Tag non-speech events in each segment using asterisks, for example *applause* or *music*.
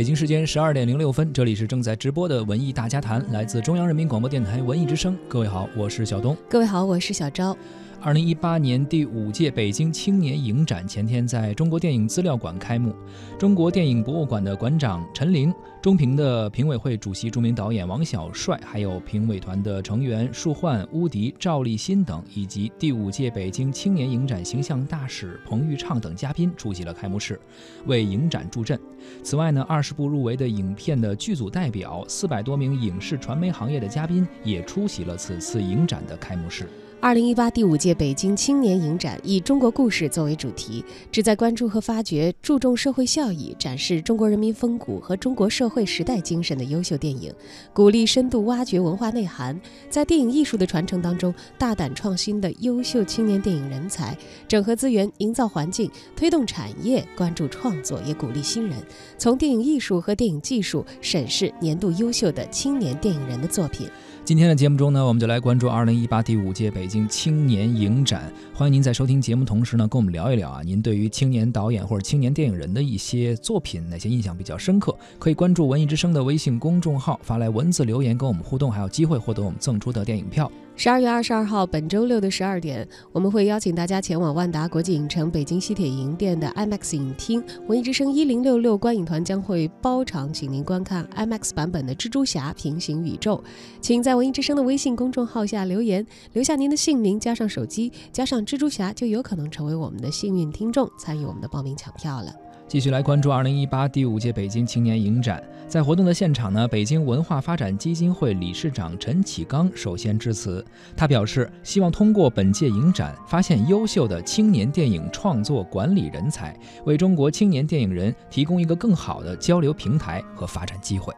北京时间十二点零六分，这里是正在直播的文艺大家谈，来自中央人民广播电台文艺之声。各位好，我是小东。各位好，我是小昭。二零一八年第五届北京青年影展前天在中国电影资料馆开幕。中国电影博物馆的馆长陈玲、中评的评委会主席、著名导演王小帅，还有评委团的成员舒焕、乌迪、赵立新等，以及第五届北京青年影展形象大使彭昱畅等嘉宾出席了开幕式，为影展助阵。此外呢，二十部入围的影片的剧组代表、四百多名影视传媒行业的嘉宾也出席了此次影展的开幕式。二零一八第五届北京青年影展以中国故事作为主题，旨在关注和发掘注重社会效益、展示中国人民风骨和中国社会时代精神的优秀电影，鼓励深度挖掘文化内涵，在电影艺术的传承当中大胆创新的优秀青年电影人才，整合资源，营造环境，推动产业，关注创作，也鼓励新人从电影艺术和电影技术审视年度优秀的青年电影人的作品。今天的节目中呢，我们就来关注二零一八第五届北京青年影展。欢迎您在收听节目同时呢，跟我们聊一聊啊，您对于青年导演或者青年电影人的一些作品，哪些印象比较深刻？可以关注文艺之声的微信公众号，发来文字留言跟我们互动，还有机会获得我们赠出的电影票。十二月二十二号，本周六的十二点，我们会邀请大家前往万达国际影城北京西铁营店的 IMAX 影厅，文艺之声一零六六观影团将会包场，请您观看 IMAX 版本的《蜘蛛侠：平行宇宙》。请在文艺之声的微信公众号下留言，留下您的姓名，加上手机，加上蜘蛛侠，就有可能成为我们的幸运听众，参与我们的报名抢票了。继续来关注二零一八第五届北京青年影展。在活动的现场呢，北京文化发展基金会理事长陈启刚首先致辞。他表示，希望通过本届影展，发现优秀的青年电影创作管理人才，为中国青年电影人提供一个更好的交流平台和发展机会。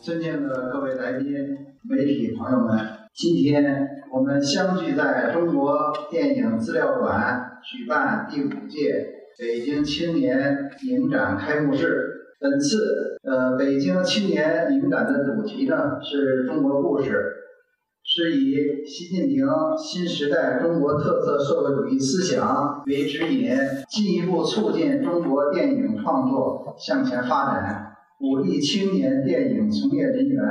尊敬的各位来宾、媒体朋友们，今天我们相聚在中国电影资料馆，举办第五届。北京青年影展开幕式，本次呃北京青年影展的主题呢是中国故事，是以习近平新时代中国特色社会主义思想为指引，进一步促进中国电影创作向前发展，鼓励青年电影从业人员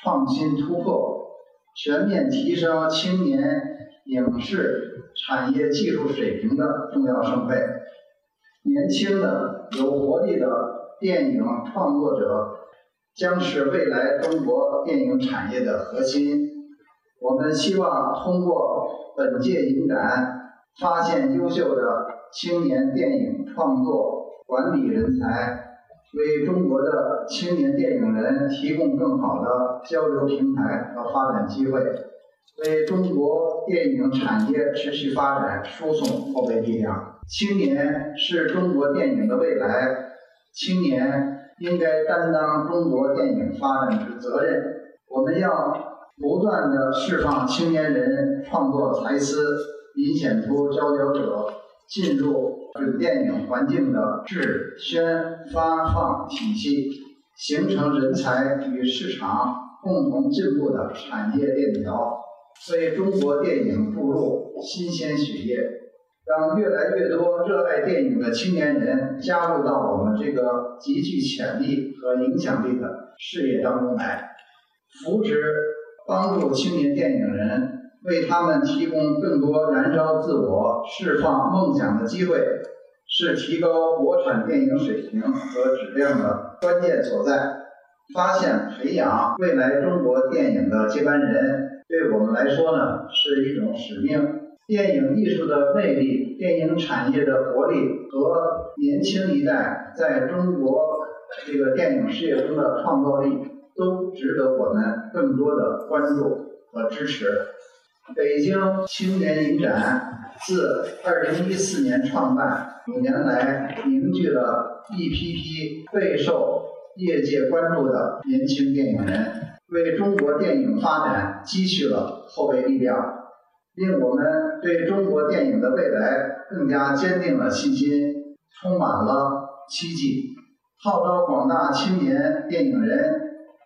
创新突破，全面提升青年影视产业技术水平的重要盛会。年轻的、有活力的电影创作者将是未来中国电影产业的核心。我们希望通过本届影展，发现优秀的青年电影创作管理人才，为中国的青年电影人提供更好的交流平台和发展机会，为中国电影产业持续发展输送后备力量。青年是中国电影的未来，青年应该担当中国电影发展之责任。我们要不断的释放青年人创作才思，引显出佼佼者进入准电影环境的制宣发放体系，形成人才与市场共同进步的产业链条，为中国电影注入新鲜血液。让越来越多热爱电影的青年人加入到我们这个极具潜力和影响力的事业当中来，扶持、帮助青年电影人，为他们提供更多燃烧自我、释放梦想的机会，是提高国产电影水平和质量的关键所在。发现、培养未来中国电影的接班人，对我们来说呢，是一种使命。电影艺术的魅力、电影产业的活力和年轻一代在中国这个电影事业中的创造力，都值得我们更多的关注和支持。北京青年影展自2014年创办，五年来凝聚了一批批备受业界关注的年轻电影人，为中国电影发展积蓄了后备力量。令我们对中国电影的未来更加坚定了信心，充满了希冀，号召广大青年电影人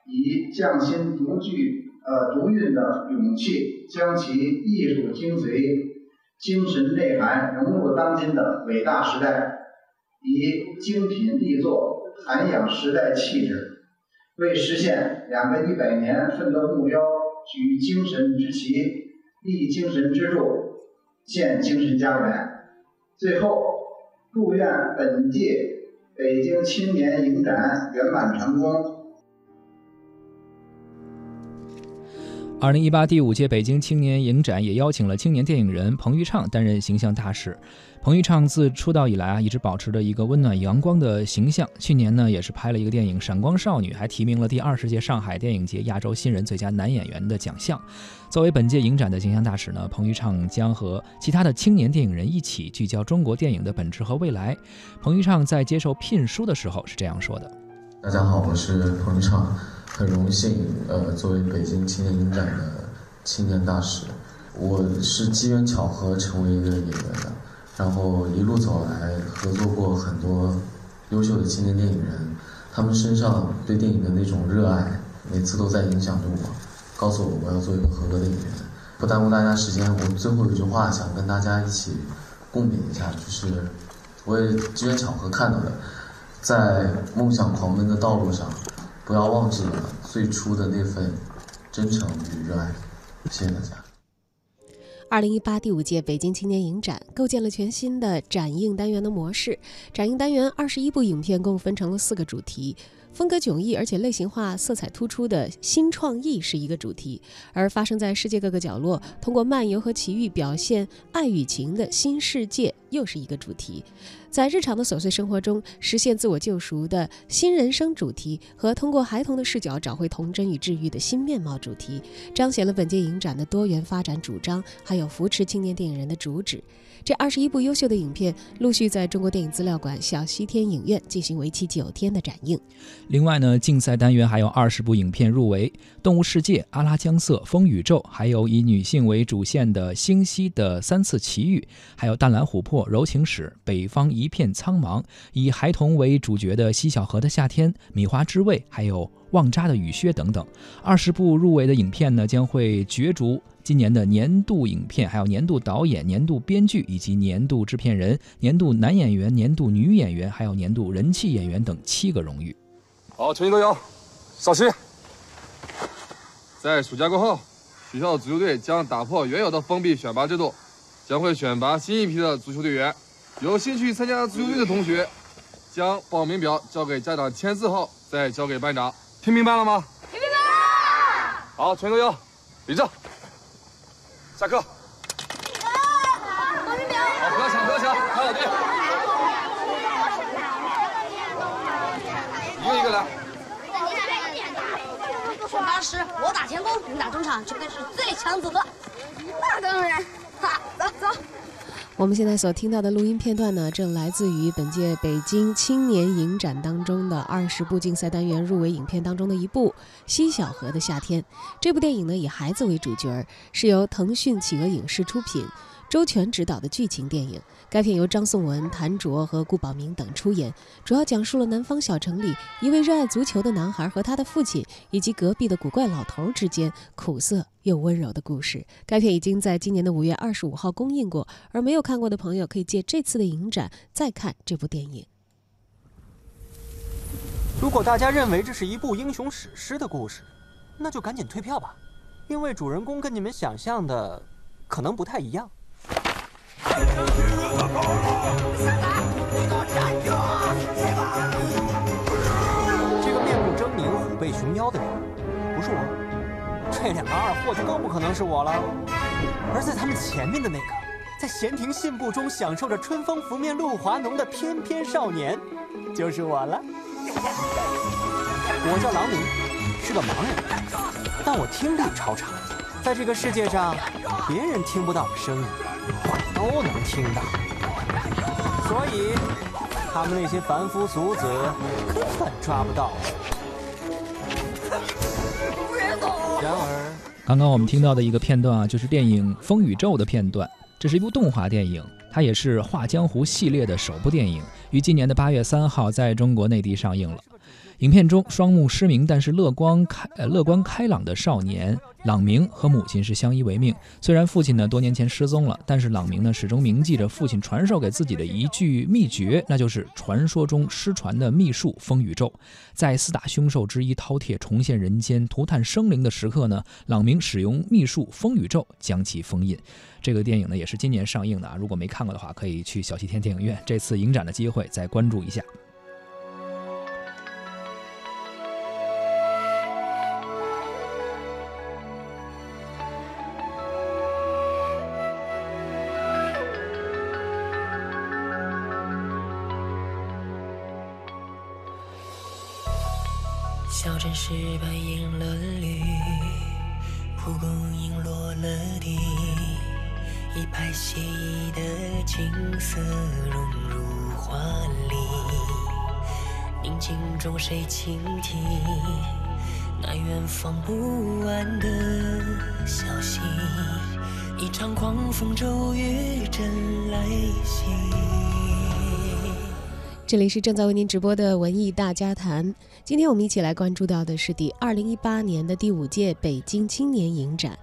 以匠心独具、呃独运的勇气，将其艺术精髓、精神内涵融入当今的伟大时代，以精品力作涵养时代气质，为实现两个一百年奋斗目标举精神之旗、立精神支柱、建精神家园。最后，祝愿本届北京青年影展圆满成功。二零一八第五届北京青年影展也邀请了青年电影人彭昱畅担任形象大使。彭昱畅自出道以来啊，一直保持着一个温暖阳光的形象。去年呢，也是拍了一个电影《闪光少女》，还提名了第二十届上海电影节亚洲新人最佳男演员的奖项。作为本届影展的形象大使呢，彭昱畅将和其他的青年电影人一起聚焦中国电影的本质和未来。彭昱畅在接受聘书的时候是这样说的：“大家好，我是彭昱畅。”很荣幸，呃，作为北京青年影展的青年大使，我是机缘巧合成为一个演员的，然后一路走来，合作过很多优秀的青年电影人，他们身上对电影的那种热爱，每次都在影响着我，告诉我我要做一个合格的演员。不耽误大家时间，我最后一句话想跟大家一起共勉一下，就是我也机缘巧合看到的，在梦想狂奔的道路上。不要忘记了最初的那份真诚与热爱，谢谢大家。二零一八第五届北京青年影展构建了全新的展映单元的模式，展映单元二十一部影片共分成了四个主题。风格迥异而且类型化、色彩突出的新创意是一个主题，而发生在世界各个角落、通过漫游和奇遇表现爱与情的新世界又是一个主题。在日常的琐碎生活中实现自我救赎的新人生主题和通过孩童的视角找回童真与治愈的新面貌主题，彰显了本届影展的多元发展主张，还有扶持青年电影人的主旨。这二十一部优秀的影片陆续在中国电影资料馆小西天影院进行为期九天的展映。另外呢，竞赛单元还有二十部影片入围，《动物世界》《阿拉江色》《风宇宙》，还有以女性为主线的《星希的三次奇遇》，还有《淡蓝琥珀》《柔情史》《北方一片苍茫》，以孩童为主角的《西小河的夏天》《米花之味》，还有《旺扎的雨靴》等等。二十部入围的影片呢，将会角逐。今年的年度影片，还有年度导演、年度编剧以及年度制片人、年度男演员、年度女演员，还有年度人气演员等七个荣誉。好，全体都有，稍息。在暑假过后，学校足球队将打破原有的封闭选拔制度，将会选拔新一批的足球队员。有兴趣参加足球队的同学，将报名表交给家长签字后再交给班长。听明白了吗？听明白了。好，全都有，立正。下课。好，不要抢，不要抢，排好队。一个。一个来。选拔时，我打前锋，你打中场，绝对是最强组合。那当然。哈，走走。我们现在所听到的录音片段呢，正来自于本届北京青年影展当中的二十部竞赛单元入围影片当中的一部《西小河的夏天》。这部电影呢，以孩子为主角，是由腾讯企鹅影视出品。周全执导的剧情电影，该片由张颂文、谭卓和顾宝明等出演，主要讲述了南方小城里一位热爱足球的男孩和他的父亲，以及隔壁的古怪老头之间苦涩又温柔的故事。该片已经在今年的五月二十五号公映过，而没有看过的朋友可以借这次的影展再看这部电影。如果大家认为这是一部英雄史诗的故事，那就赶紧退票吧，因为主人公跟你们想象的可能不太一样。这个面目狰狞、虎背熊腰的人，不是我。这两个二货就更不可能是我了。而在他们前面的那个，在闲庭信步中享受着春风拂面露华浓的翩翩少年，就是我了。我叫郎明，是个盲人，但我听力超常，在这个世界上，别人听不到的声音。都能听到，所以他们那些凡夫俗子根本抓不到我。然而，刚刚我们听到的一个片段啊，就是电影《风宇宙》的片段。这是一部动画电影，它也是《画江湖》系列的首部电影，于今年的八月三号在中国内地上映了。影片中，双目失明但是乐观开呃乐观开朗的少年朗明和母亲是相依为命。虽然父亲呢多年前失踪了，但是朗明呢始终铭记着父亲传授给自己的一句秘诀，那就是传说中失传的秘术风雨咒。在四大凶兽之一饕餮重现人间、涂炭生灵的时刻呢，朗明使用秘术风雨咒将其封印。这个电影呢也是今年上映的啊，如果没看过的话，可以去小西天电影院这次影展的机会再关注一下。那远方不完的消息？一场狂风骤雨正来袭。这里是正在为您直播的文艺大家谈。今天我们一起来关注到的是第二零一八年的第五届北京青年影展。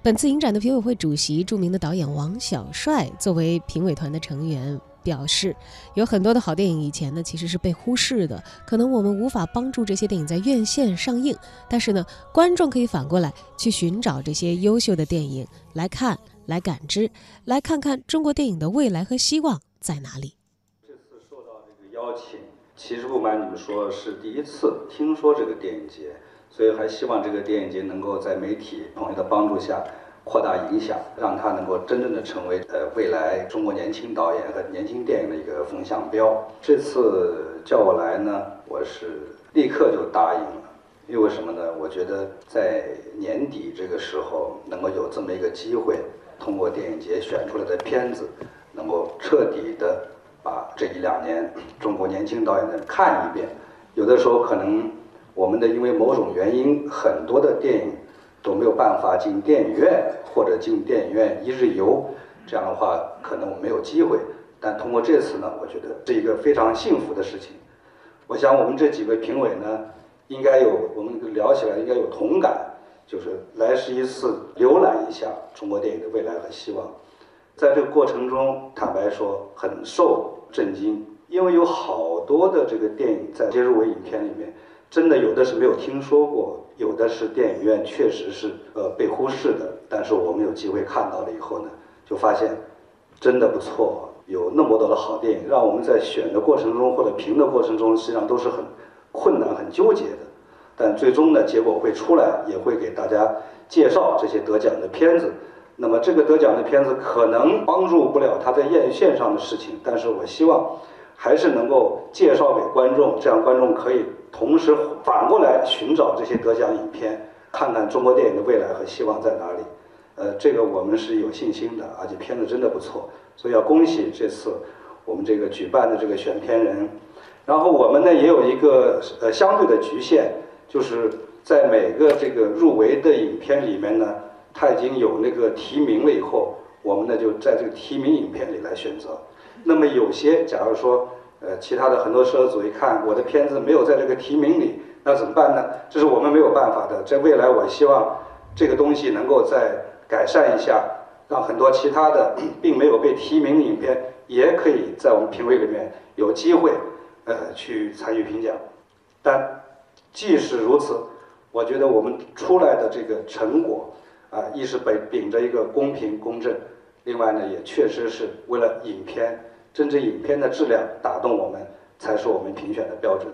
本次影展的评委会主席、著名的导演王小帅作为评委团的成员表示，有很多的好电影以前呢其实是被忽视的，可能我们无法帮助这些电影在院线上映，但是呢，观众可以反过来去寻找这些优秀的电影来看、来感知，来看看中国电影的未来和希望在哪里。这次受到这个邀请，其实不瞒你们说，是第一次听说这个电影节，所以还希望这个电影节能够在媒体朋友的帮助下扩大影响，让它能够真正的成为呃未来中国年轻导演和年轻电影的一个风向标。这次叫我来呢，我是立刻就答应了，因为什么呢？我觉得在年底这个时候能够有这么一个机会，通过电影节选出来的片子，能够彻底的。把这一两年中国年轻导演的看一遍，有的时候可能我们的因为某种原因，很多的电影都没有办法进电影院或者进电影院一日游，这样的话可能我没有机会。但通过这次呢，我觉得是一个非常幸福的事情。我想我们这几位评委呢，应该有我们聊起来应该有同感，就是来是一次浏览一下中国电影的未来和希望。在这个过程中，坦白说很受震惊，因为有好多的这个电影在接入围影片里面，真的有的是没有听说过，有的是电影院确实是呃被忽视的。但是我们有机会看到了以后呢，就发现真的不错，有那么多的好电影，让我们在选的过程中或者评的过程中，实际上都是很困难、很纠结的。但最终呢，结果会出来，也会给大家介绍这些得奖的片子。那么这个得奖的片子可能帮助不了他在院线上的事情，但是我希望还是能够介绍给观众，这样观众可以同时反过来寻找这些得奖影片，看看中国电影的未来和希望在哪里。呃，这个我们是有信心的，而且片子真的不错，所以要恭喜这次我们这个举办的这个选片人。然后我们呢也有一个呃相对的局限，就是在每个这个入围的影片里面呢。他已经有那个提名了以后，我们呢就在这个提名影片里来选择。那么有些，假如说，呃，其他的很多摄影组一看我的片子没有在这个提名里，那怎么办呢？这是我们没有办法的。在未来，我希望这个东西能够再改善一下，让很多其他的 *clears throat* 并没有被提名的影片也可以在我们评委里面有机会，呃，去参与评奖。但即使如此，我觉得我们出来的这个成果。啊，一是本秉着一个公平公正，另外呢，也确实是为了影片真正影片的质量打动我们，才是我们评选的标准。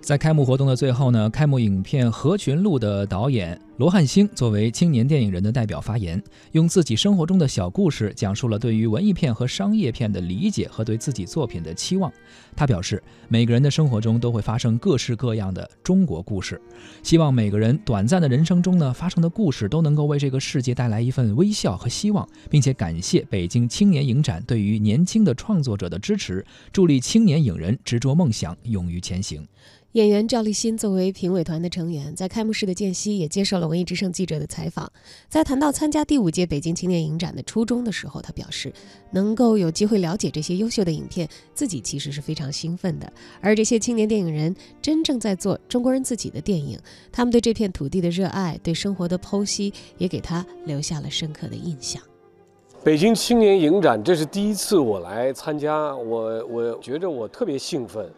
在开幕活动的最后呢，开幕影片《合群录》的导演罗汉星作为青年电影人的代表发言，用自己生活中的小故事讲述了对于文艺片和商业片的理解和对自己作品的期望。他表示，每个人的生活中都会发生各式各样的中国故事，希望每个人短暂的人生中呢发生的故事都能够为这个世界带来一份微笑和希望，并且感谢北京青年影展对于年轻的创作者的支持，助力青年影人执着梦想，勇于前行。演员赵立新作为评委团的成员，在开幕式的间隙也接受了。了文艺之声记者的采访。在谈到参加第五届北京青年影展的初衷的时候，他表示，能够有机会了解这些优秀的影片，自己其实是非常兴奋的。而这些青年电影人真正在做中国人自己的电影，他们对这片土地的热爱，对生活的剖析，也给他留下了深刻的印象。北京青年影展，这是第一次我来参加，我我觉着我特别兴奋，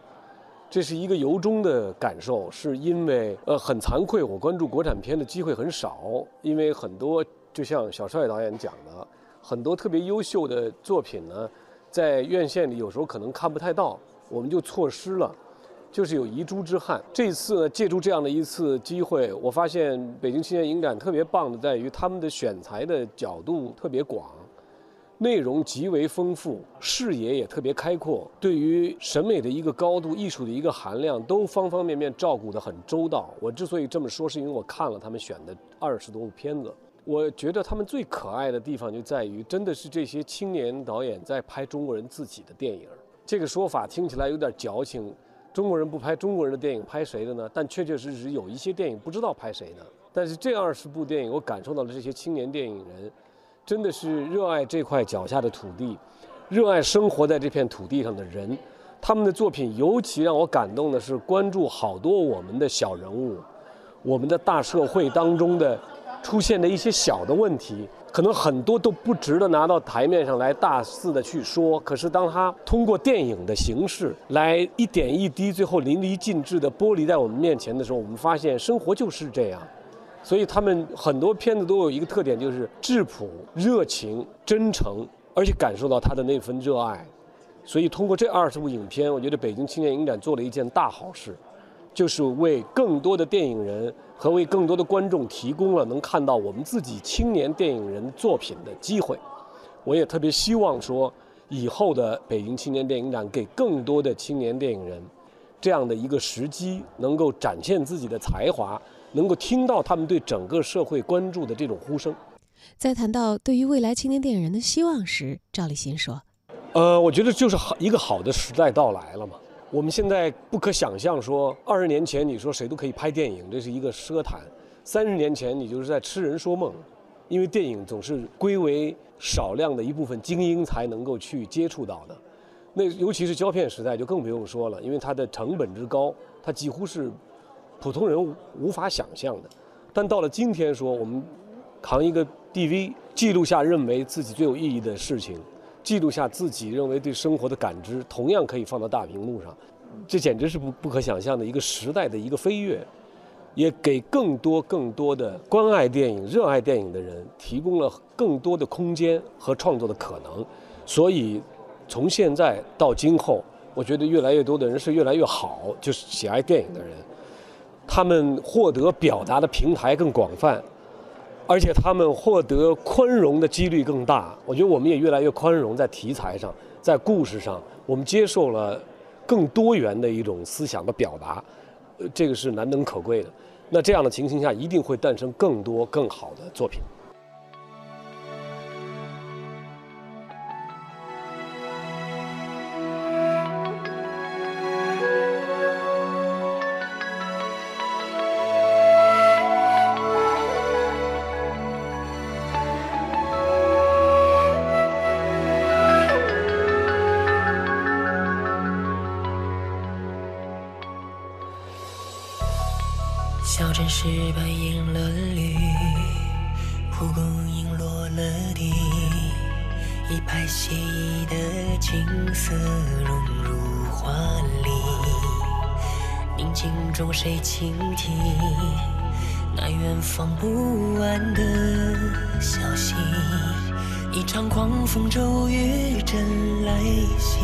这是一个由衷的感受，是因为呃很惭愧，我关注国产片的机会很少，因为很多就像小帅导演讲的，很多特别优秀的作品呢，在院线里有时候可能看不太到，我们就错失了，就是有遗珠之憾。这次呢，借助这样的一次机会，我发现北京青年影展特别棒的在于他们的选材的角度特别广。内容极为丰富，视野也特别开阔，对于审美的一个高度、艺术的一个含量，都方方面面照顾得很周到。我之所以这么说，是因为我看了他们选的二十多部片子，我觉得他们最可爱的地方就在于，真的是这些青年导演在拍中国人自己的电影。这个说法听起来有点矫情，中国人不拍中国人的电影，拍谁的呢？但确确实实有一些电影不知道拍谁的。但是这二十部电影，我感受到了这些青年电影人。真的是热爱这块脚下的土地，热爱生活在这片土地上的人，他们的作品尤其让我感动的是，关注好多我们的小人物，我们的大社会当中的出现的一些小的问题，可能很多都不值得拿到台面上来大肆的去说。可是当他通过电影的形式来一点一滴，最后淋漓尽致的剥离在我们面前的时候，我们发现生活就是这样。所以他们很多片子都有一个特点，就是质朴、热情、真诚，而且感受到他的那份热爱。所以通过这二十部影片，我觉得北京青年影展做了一件大好事，就是为更多的电影人和为更多的观众提供了能看到我们自己青年电影人作品的机会。我也特别希望说，以后的北京青年电影展给更多的青年电影人这样的一个时机，能够展现自己的才华。能够听到他们对整个社会关注的这种呼声。在谈到对于未来青年电影人的希望时，赵立新说：“呃，我觉得就是好一个好的时代到来了嘛。我们现在不可想象说，二十年前你说谁都可以拍电影，这是一个奢谈；三十年前你就是在痴人说梦，因为电影总是归为少量的一部分精英才能够去接触到的。那尤其是胶片时代就更不用说了，因为它的成本之高，它几乎是。”普通人无法想象的，但到了今天，说我们扛一个 DV，记录下认为自己最有意义的事情，记录下自己认为对生活的感知，同样可以放到大屏幕上，这简直是不不可想象的一个时代的一个飞跃，也给更多更多的关爱电影、热爱电影的人提供了更多的空间和创作的可能。所以，从现在到今后，我觉得越来越多的人是越来越好，就是喜爱电影的人。他们获得表达的平台更广泛，而且他们获得宽容的几率更大。我觉得我们也越来越宽容，在题材上，在故事上，我们接受了更多元的一种思想的表达，呃，这个是难能可贵的。那这样的情形下，一定会诞生更多更好的作品。宁静中谁倾听那远方不安的消息？一场狂风骤雨正来袭。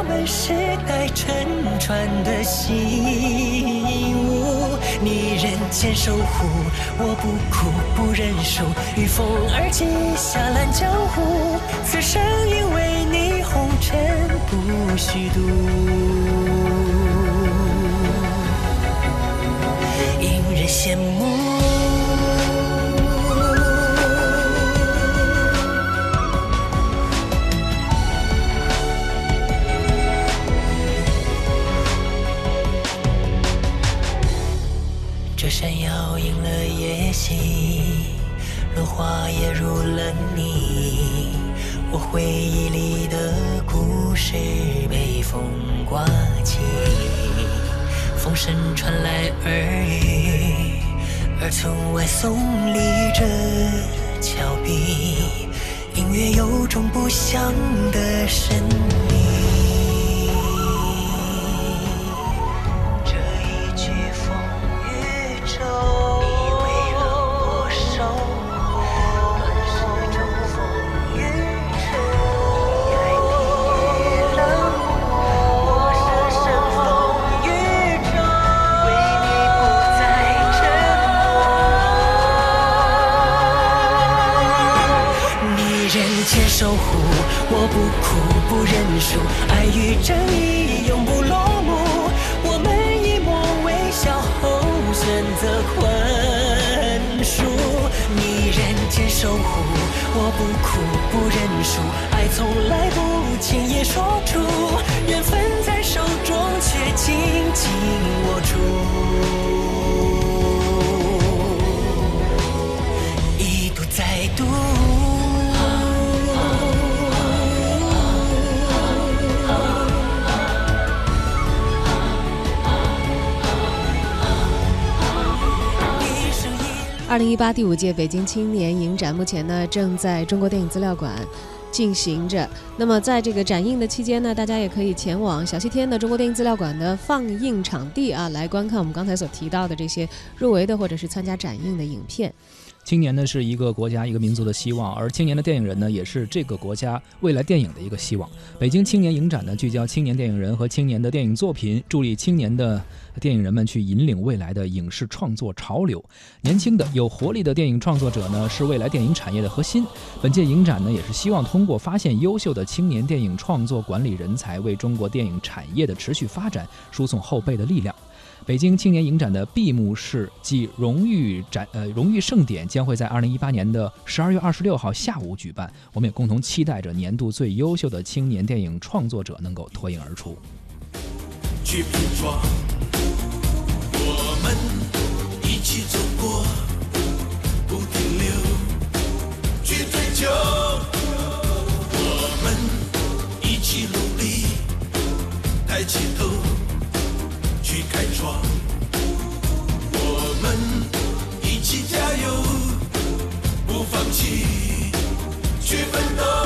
我们世代沉船的信物。你人间守护，我不哭不认输。御风而起，下揽江湖。此生因为你红尘不虚度，引人羡慕。夜袭，落花也入了你。我回忆里的故事被风刮起，风声传来耳语，而村外耸立着峭壁，隐约有种不祥的神我不哭不认输，爱与正义永不落幕。我们以默微笑后选择宽恕。你人间守护，我不哭不认输，爱从来不轻易说出，缘分在手中却紧紧握住。二零一八第五届北京青年影展目前呢正在中国电影资料馆进行着。那么在这个展映的期间呢，大家也可以前往小西天的中国电影资料馆的放映场地啊，来观看我们刚才所提到的这些入围的或者是参加展映的影片。青年呢是一个国家、一个民族的希望，而青年的电影人呢也是这个国家未来电影的一个希望。北京青年影展呢聚焦青年电影人和青年的电影作品，助力青年的电影人们去引领未来的影视创作潮流。年轻的、有活力的电影创作者呢是未来电影产业的核心。本届影展呢也是希望通过发现优秀的青年电影创作管理人才，为中国电影产业的持续发展输送后备的力量。北京青年影展的闭幕式暨荣誉展呃荣誉盛典将会在二零一八年的十二月二十六号下午举办，我们也共同期待着年度最优秀的青年电影创作者能够脱颖而出。去拼装，我们一起走过，不停留，去追求，我们一起努开创我们一起加油不放弃去奋斗。